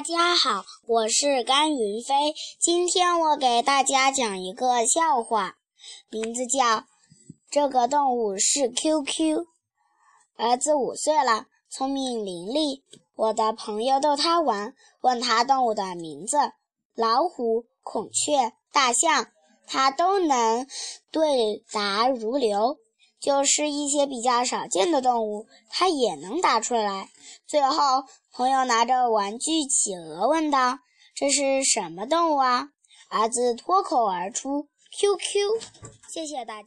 大家好，我是甘云飞。今天我给大家讲一个笑话，名字叫《这个动物是 QQ》。儿子五岁了，聪明伶俐。我的朋友逗他玩，问他动物的名字：老虎、孔雀、大象，他都能对答如流。就是一些比较少见的动物，它也能答出来。最后，朋友拿着玩具企鹅问道：“这是什么动物啊？”儿子脱口而出：“QQ。”谢谢大家。